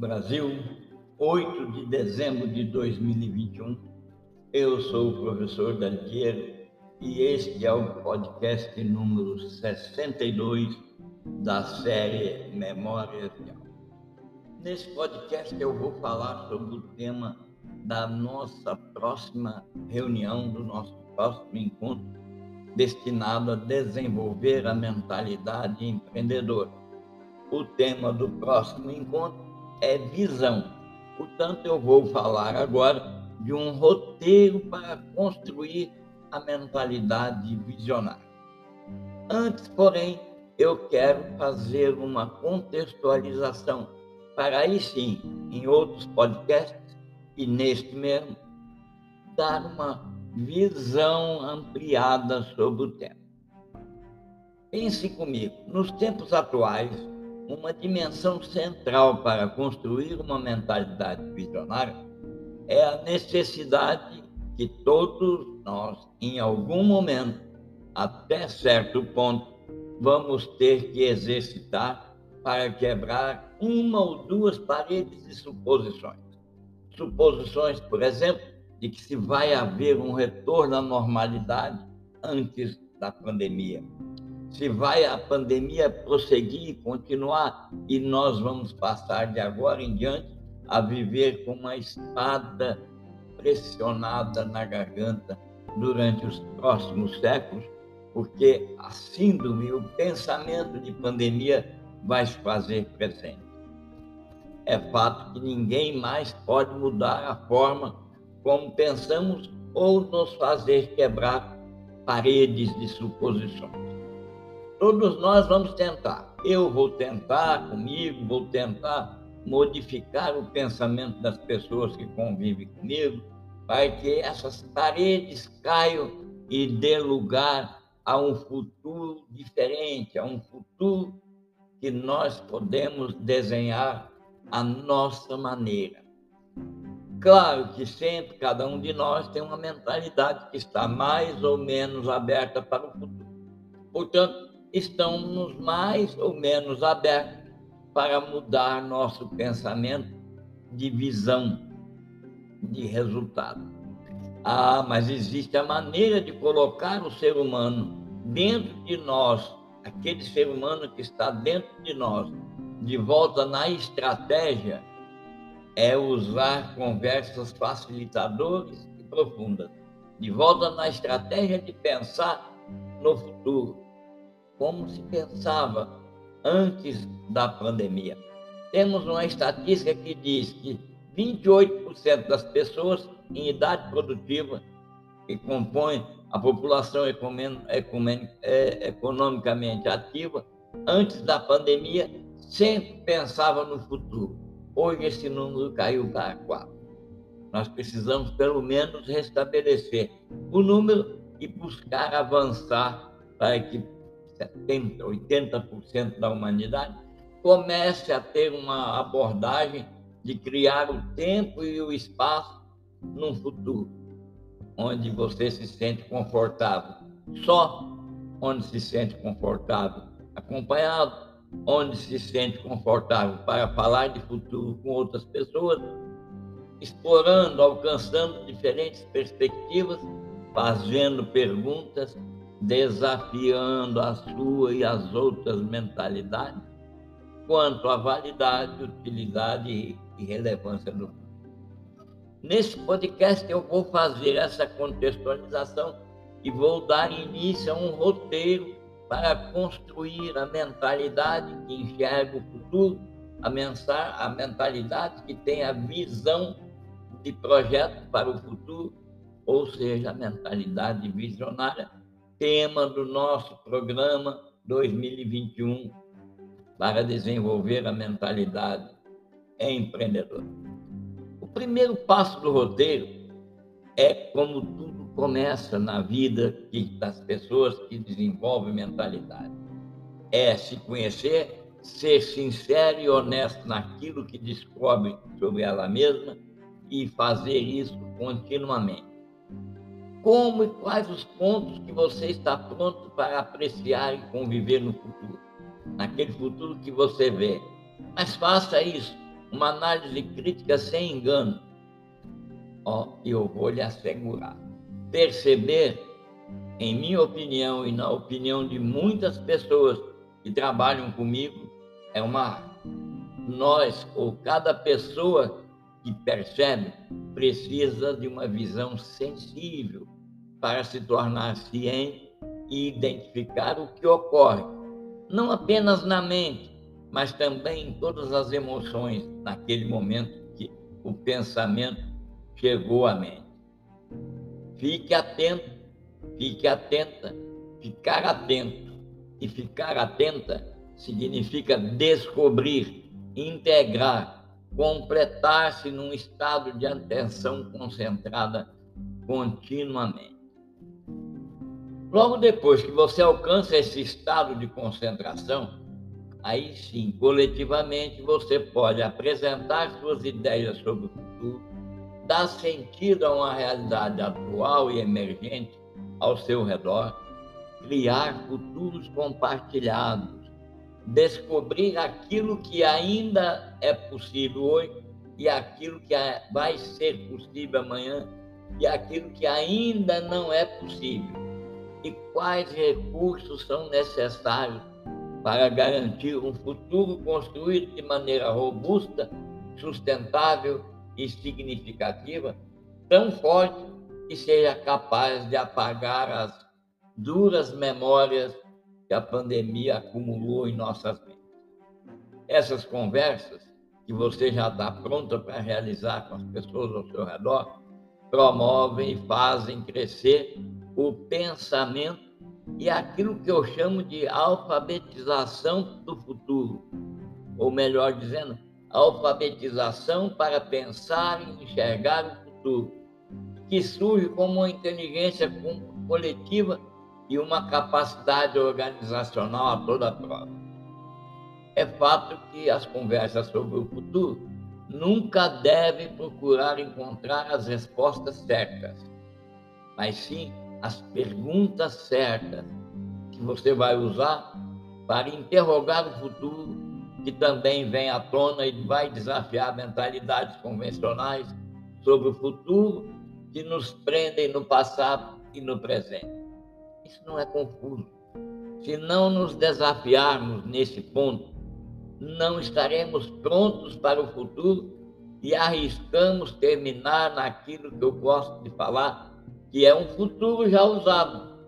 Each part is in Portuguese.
Brasil, 8 de dezembro de 2021. Eu sou o professor Daltier e este é o podcast número 62 da série Memória Real. Nesse podcast eu vou falar sobre o tema da nossa próxima reunião, do nosso próximo encontro, destinado a desenvolver a mentalidade empreendedora. O tema do próximo encontro é visão. Portanto, eu vou falar agora de um roteiro para construir a mentalidade visionária. Antes, porém, eu quero fazer uma contextualização para aí sim, em outros podcasts e neste mesmo, dar uma visão ampliada sobre o tema. Pense comigo, nos tempos atuais, uma dimensão central para construir uma mentalidade visionária é a necessidade que todos nós, em algum momento, até certo ponto, vamos ter que exercitar para quebrar uma ou duas paredes de suposições. Suposições, por exemplo, de que se vai haver um retorno à normalidade antes da pandemia se vai a pandemia prosseguir, continuar, e nós vamos passar de agora em diante a viver com uma espada pressionada na garganta durante os próximos séculos, porque a síndrome, o pensamento de pandemia vai se fazer presente. É fato que ninguém mais pode mudar a forma como pensamos ou nos fazer quebrar paredes de suposições. Todos nós vamos tentar. Eu vou tentar comigo, vou tentar modificar o pensamento das pessoas que convivem comigo, para que essas paredes caiam e dê lugar a um futuro diferente, a um futuro que nós podemos desenhar à nossa maneira. Claro que sempre cada um de nós tem uma mentalidade que está mais ou menos aberta para o futuro. Portanto, estamos mais ou menos abertos para mudar nosso pensamento de visão de resultado. Ah, mas existe a maneira de colocar o ser humano dentro de nós, aquele ser humano que está dentro de nós, de volta na estratégia, é usar conversas facilitadoras e profundas. De volta na estratégia de pensar no futuro, como se pensava antes da pandemia. Temos uma estatística que diz que 28% das pessoas em idade produtiva que compõem a população é, economicamente ativa, antes da pandemia, sempre pensava no futuro. Hoje esse número caiu para 4. Nós precisamos, pelo menos, restabelecer o número e buscar avançar para que 70%, 80% da humanidade, comece a ter uma abordagem de criar o tempo e o espaço num futuro, onde você se sente confortável, só onde se sente confortável, acompanhado, onde se sente confortável para falar de futuro com outras pessoas, explorando, alcançando diferentes perspectivas, fazendo perguntas desafiando a sua e as outras mentalidades quanto à validade, utilidade e relevância do Nesse podcast eu vou fazer essa contextualização e vou dar início a um roteiro para construir a mentalidade que enxerga o futuro, a, mensar, a mentalidade que tem a visão de projeto para o futuro, ou seja, a mentalidade visionária tema do nosso programa 2021 para desenvolver a mentalidade empreendedora. O primeiro passo do roteiro é como tudo começa na vida das pessoas que desenvolvem mentalidade. É se conhecer, ser sincero e honesto naquilo que descobre sobre ela mesma e fazer isso continuamente como e quais os pontos que você está pronto para apreciar e conviver no futuro, naquele futuro que você vê. Mas faça isso uma análise crítica sem engano. Ó, eu vou lhe assegurar. Perceber, em minha opinião e na opinião de muitas pessoas que trabalham comigo, é uma nós ou cada pessoa que percebe precisa de uma visão sensível para se tornar ciente e identificar o que ocorre, não apenas na mente, mas também em todas as emoções naquele momento que o pensamento chegou à mente. Fique atento, fique atenta, ficar atento e ficar atenta significa descobrir, integrar, completar-se num estado de atenção concentrada continuamente. Logo depois que você alcança esse estado de concentração, aí sim, coletivamente, você pode apresentar suas ideias sobre o futuro, dar sentido a uma realidade atual e emergente ao seu redor, criar futuros compartilhados, descobrir aquilo que ainda é possível hoje e aquilo que vai ser possível amanhã e aquilo que ainda não é possível. E quais recursos são necessários para garantir um futuro construído de maneira robusta, sustentável e significativa, tão forte que seja capaz de apagar as duras memórias que a pandemia acumulou em nossas mentes. Essas conversas que você já está pronta para realizar com as pessoas ao seu redor promovem e fazem crescer o pensamento e aquilo que eu chamo de alfabetização do futuro, ou melhor dizendo, alfabetização para pensar e enxergar o futuro, que surge como uma inteligência coletiva e uma capacidade organizacional a toda prova. É fato que as conversas sobre o futuro nunca devem procurar encontrar as respostas certas, mas sim as perguntas certas que você vai usar para interrogar o futuro, que também vem à tona e vai desafiar mentalidades convencionais sobre o futuro que nos prendem no passado e no presente. Isso não é confuso. Se não nos desafiarmos nesse ponto, não estaremos prontos para o futuro e arriscamos terminar naquilo que eu gosto de falar, que é um futuro já usado.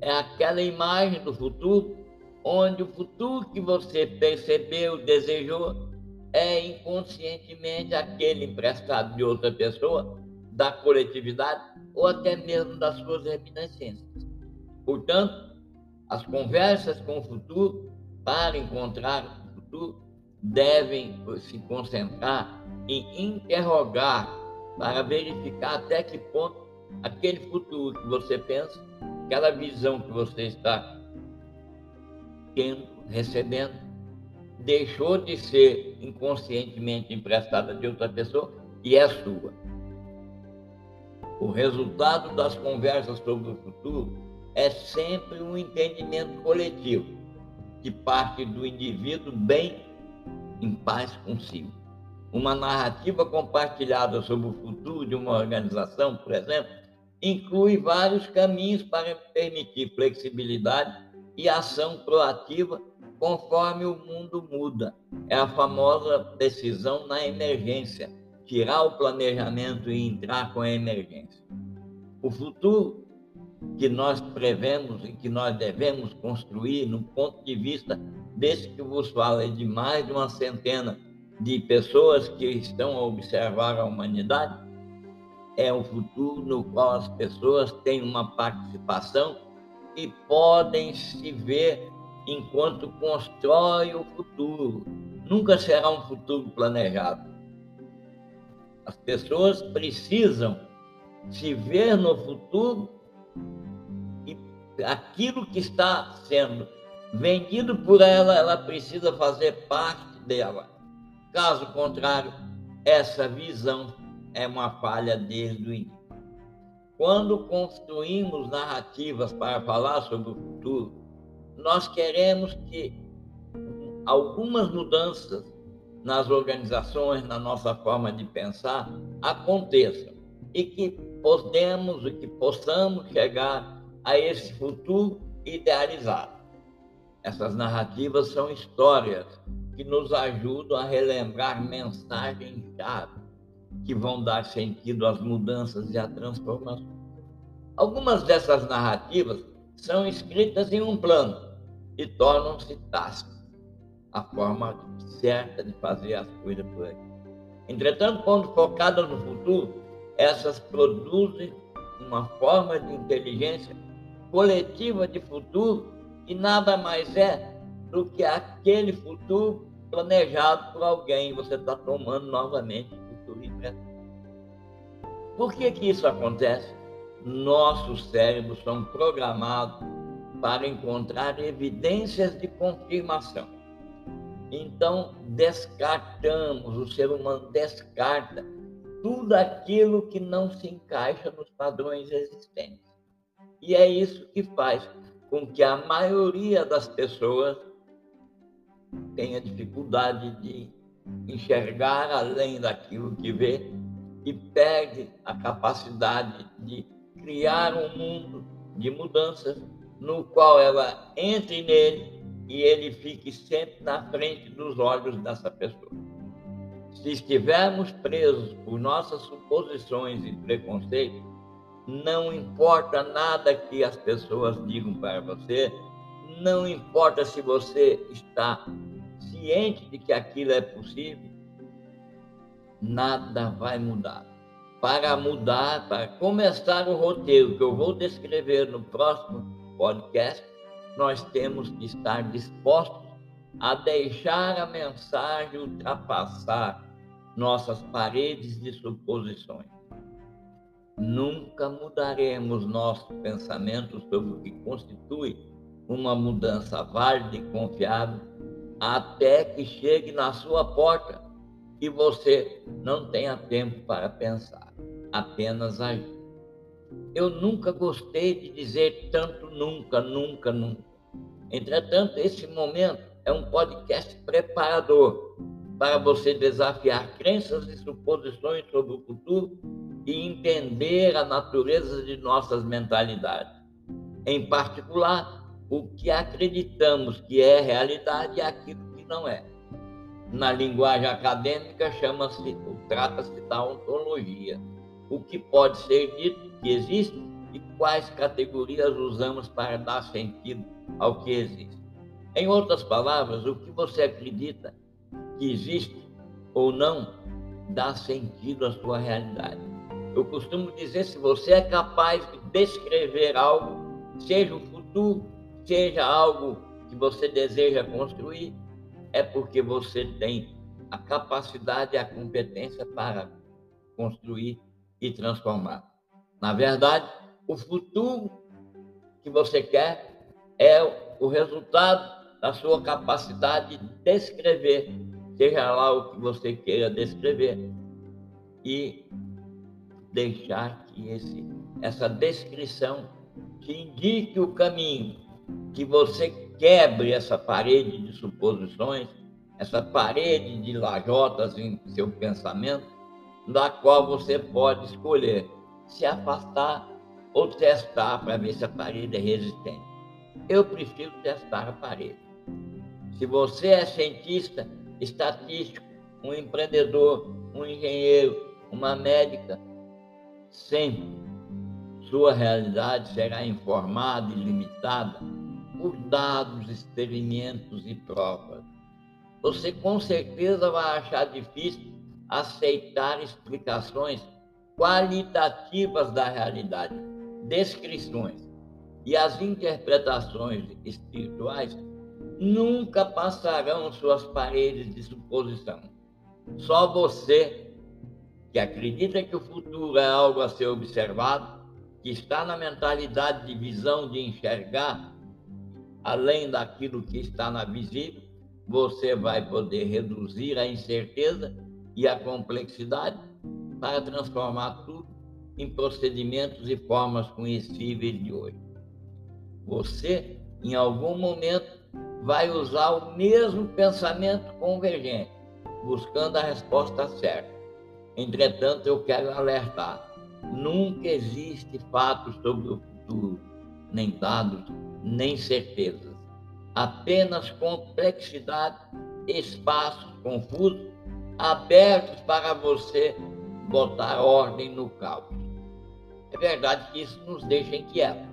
É aquela imagem do futuro onde o futuro que você percebeu, desejou, é inconscientemente aquele emprestado de outra pessoa, da coletividade ou até mesmo das suas reminiscências. Portanto, as conversas com o futuro, para encontrar o futuro, devem se concentrar em interrogar para verificar até que ponto aquele futuro que você pensa, aquela visão que você está tendo, recebendo, deixou de ser inconscientemente emprestada de outra pessoa e é sua. O resultado das conversas sobre o futuro é sempre um entendimento coletivo que parte do indivíduo bem em paz consigo. Uma narrativa compartilhada sobre o futuro de uma organização, por exemplo, inclui vários caminhos para permitir flexibilidade e ação proativa conforme o mundo muda. É a famosa decisão na emergência, tirar o planejamento e entrar com a emergência. O futuro que nós prevemos e que nós devemos construir, no ponto de vista desse que vos fala, de mais de uma centena de pessoas que estão a observar a humanidade, é um futuro no qual as pessoas têm uma participação e podem se ver enquanto constrói o futuro. Nunca será um futuro planejado. As pessoas precisam se ver no futuro e aquilo que está sendo vendido por ela, ela precisa fazer parte dela. Caso contrário, essa visão é uma falha desde o início. Quando construímos narrativas para falar sobre o futuro, nós queremos que algumas mudanças nas organizações, na nossa forma de pensar, aconteçam e que podemos e que possamos chegar a esse futuro idealizado. Essas narrativas são histórias que nos ajudam a relembrar mensagens-chave que vão dar sentido às mudanças e à transformação. Algumas dessas narrativas são escritas em um plano e tornam-se tácitas a forma certa de fazer as coisas por aí. Entretanto, quando focadas no futuro, essas produzem uma forma de inteligência coletiva de futuro que nada mais é do que aquele futuro planejado por alguém. Você está tomando novamente o futuro emprestado. Por que, que isso acontece? Nossos cérebros são programados para encontrar evidências de confirmação. Então, descartamos, o ser humano descarta tudo aquilo que não se encaixa nos padrões existentes. E é isso que faz com que a maioria das pessoas tenha dificuldade de enxergar além daquilo que vê e perde a capacidade de criar um mundo de mudanças no qual ela entre nele e ele fique sempre na frente dos olhos dessa pessoa. Se estivermos presos por nossas suposições e preconceitos, não importa nada que as pessoas digam para você, não importa se você está ciente de que aquilo é possível, nada vai mudar. Para mudar, para começar o roteiro que eu vou descrever no próximo podcast, nós temos que estar dispostos a deixar a mensagem ultrapassar nossas paredes de suposições. Nunca mudaremos nosso pensamento sobre o que constitui uma mudança válida e confiável até que chegue na sua porta e você não tenha tempo para pensar, apenas agir. Eu nunca gostei de dizer tanto nunca, nunca, nunca. Entretanto, esse momento é um podcast preparador para você desafiar crenças e suposições sobre o futuro e entender a natureza de nossas mentalidades. Em particular, o que acreditamos que é realidade e aquilo que não é. Na linguagem acadêmica, chama-se, trata-se da ontologia. O que pode ser dito que existe e quais categorias usamos para dar sentido ao que existe. Em outras palavras, o que você acredita que existe ou não dá sentido à sua realidade. Eu costumo dizer: se você é capaz de descrever algo, seja o futuro, seja algo que você deseja construir, é porque você tem a capacidade e a competência para construir e transformar. Na verdade, o futuro que você quer é o resultado da sua capacidade de descrever, seja lá o que você queira descrever, e deixar que esse, essa descrição te indique o caminho, que você quebre essa parede de suposições, essa parede de lajotas em seu pensamento, da qual você pode escolher se afastar ou testar para ver se a parede é resistente. Eu prefiro testar a parede. Se você é cientista, estatístico, um empreendedor, um engenheiro, uma médica, sempre sua realidade será informada e limitada por dados, experimentos e provas. Você com certeza vai achar difícil aceitar explicações qualitativas da realidade, descrições. E as interpretações espirituais nunca passarão suas paredes de suposição. Só você, que acredita que o futuro é algo a ser observado, que está na mentalidade de visão de enxergar além daquilo que está na visível, você vai poder reduzir a incerteza e a complexidade para transformar tudo em procedimentos e formas conhecíveis de hoje. Você, em algum momento, vai usar o mesmo pensamento convergente, buscando a resposta certa. Entretanto, eu quero alertar: nunca existe fatos sobre o futuro, nem dados, nem certezas. Apenas complexidade, espaços confusos, abertos para você botar ordem no caos. É verdade que isso nos deixa inquietos.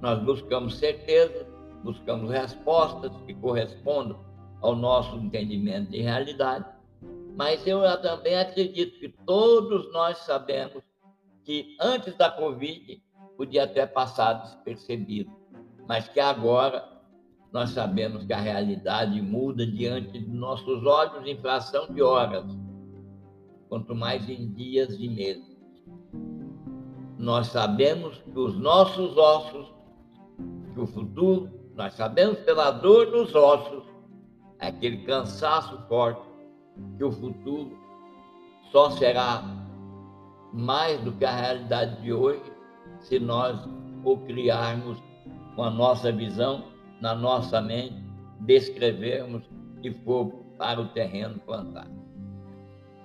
Nós buscamos certeza, buscamos respostas que correspondam ao nosso entendimento de realidade, mas eu também acredito que todos nós sabemos que antes da Covid podia ter passado despercebido, mas que agora nós sabemos que a realidade muda diante de nossos olhos em fração de horas, quanto mais em dias e meses. Nós sabemos que os nossos ossos, que o futuro, nós sabemos pela dor nos ossos, aquele cansaço forte, que o futuro só será mais do que a realidade de hoje se nós o criarmos com a nossa visão, na nossa mente, descrevermos e for para o terreno plantar.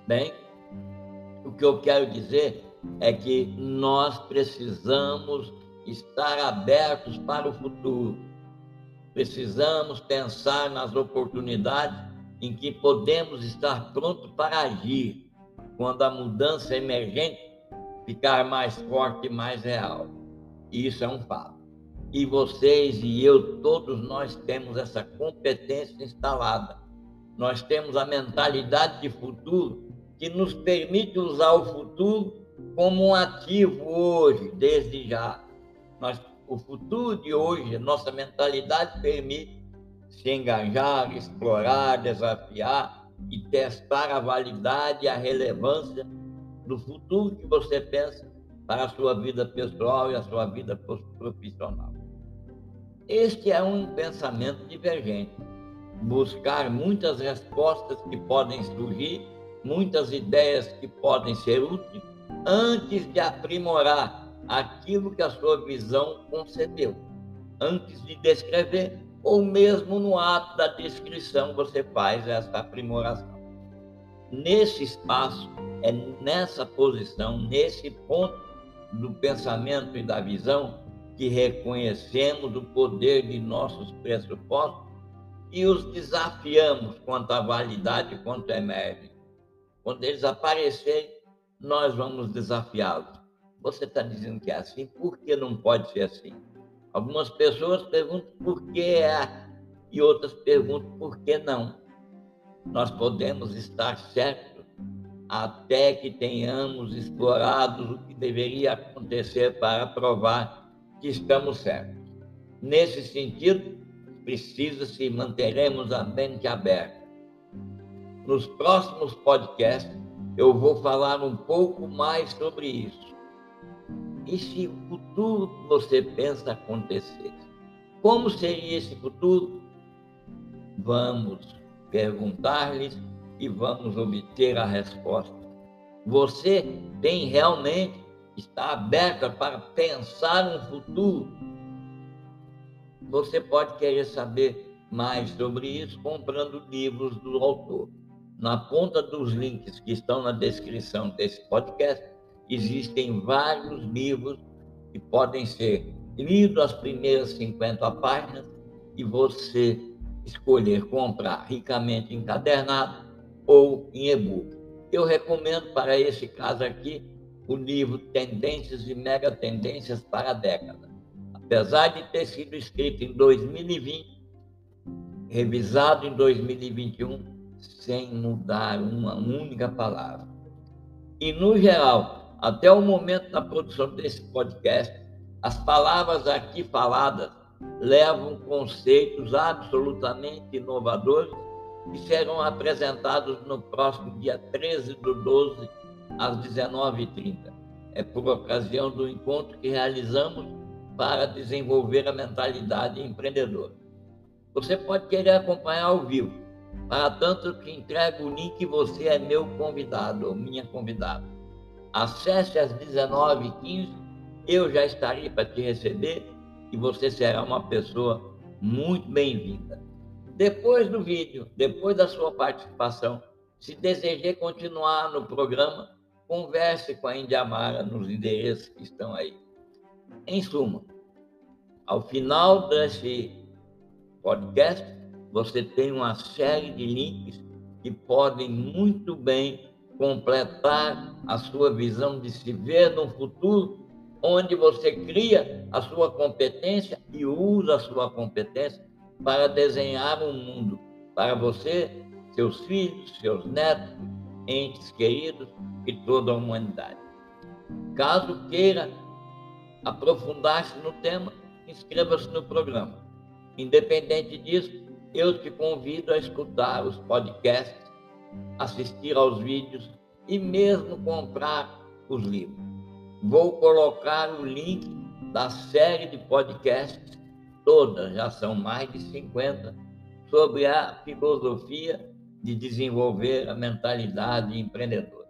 Bem, o que eu quero dizer é que nós precisamos estar abertos para o futuro. Precisamos pensar nas oportunidades em que podemos estar prontos para agir quando a mudança emergente ficar mais forte e mais real. Isso é um fato. E vocês e eu, todos nós temos essa competência instalada. Nós temos a mentalidade de futuro que nos permite usar o futuro como um ativo hoje, desde já. O futuro de hoje, nossa mentalidade permite se engajar, explorar, desafiar e testar a validade e a relevância do futuro que você pensa para a sua vida pessoal e a sua vida profissional. Este é um pensamento divergente. Buscar muitas respostas que podem surgir, muitas ideias que podem ser úteis, antes de aprimorar aquilo que a sua visão concebeu, antes de descrever, ou mesmo no ato da descrição você faz essa aprimoração. Nesse espaço, é nessa posição, nesse ponto do pensamento e da visão, que reconhecemos o poder de nossos pressupostos e os desafiamos quanto à validade quanto emergem. Quando eles aparecerem, nós vamos desafiá-los. Você está dizendo que é assim, por que não pode ser assim? Algumas pessoas perguntam por que é e outras perguntam por que não. Nós podemos estar certos até que tenhamos explorado o que deveria acontecer para provar que estamos certos. Nesse sentido, precisa-se manteremos a mente aberta. Nos próximos podcasts, eu vou falar um pouco mais sobre isso. E se o futuro que você pensa acontecer? Como seria esse futuro? Vamos perguntar-lhes e vamos obter a resposta. Você tem realmente está aberta para pensar um futuro? Você pode querer saber mais sobre isso comprando livros do autor. Na ponta dos links que estão na descrição desse podcast, existem vários livros que podem ser lidos as primeiras 50 páginas e você escolher comprar ricamente encadernado ou em e-book. Eu recomendo para esse caso aqui o livro Tendências e Mega Tendências para a Década. Apesar de ter sido escrito em 2020, revisado em 2021, sem mudar uma única palavra. E, no geral, até o momento da produção desse podcast, as palavras aqui faladas levam conceitos absolutamente inovadores que serão apresentados no próximo dia 13 do 12, às 19h30. É por ocasião do encontro que realizamos para desenvolver a mentalidade empreendedora. Você pode querer acompanhar ao vivo, para tanto que entrego o link, você é meu convidado ou minha convidada. Acesse às 19h15, eu já estarei para te receber e você será uma pessoa muito bem-vinda. Depois do vídeo, depois da sua participação, Se desejar continuar no programa, converse com a Indiamara nos endereços que estão aí. Em suma, ao final desse podcast, você tem uma série de links que podem muito bem completar a sua visão de se ver no futuro, onde você cria a sua competência e usa a sua competência para desenhar um mundo para você, seus filhos, seus netos, entes queridos e toda a humanidade. Caso queira aprofundar-se no tema, inscreva-se no programa. Independente disso, eu te convido a escutar os podcasts, assistir aos vídeos e mesmo comprar os livros. Vou colocar o link da série de podcasts, todas, já são mais de 50, sobre a filosofia de desenvolver a mentalidade empreendedora.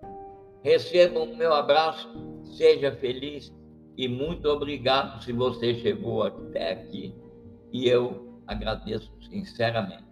Receba o meu abraço, seja feliz e muito obrigado se você chegou até aqui e eu agradeço sinceramente.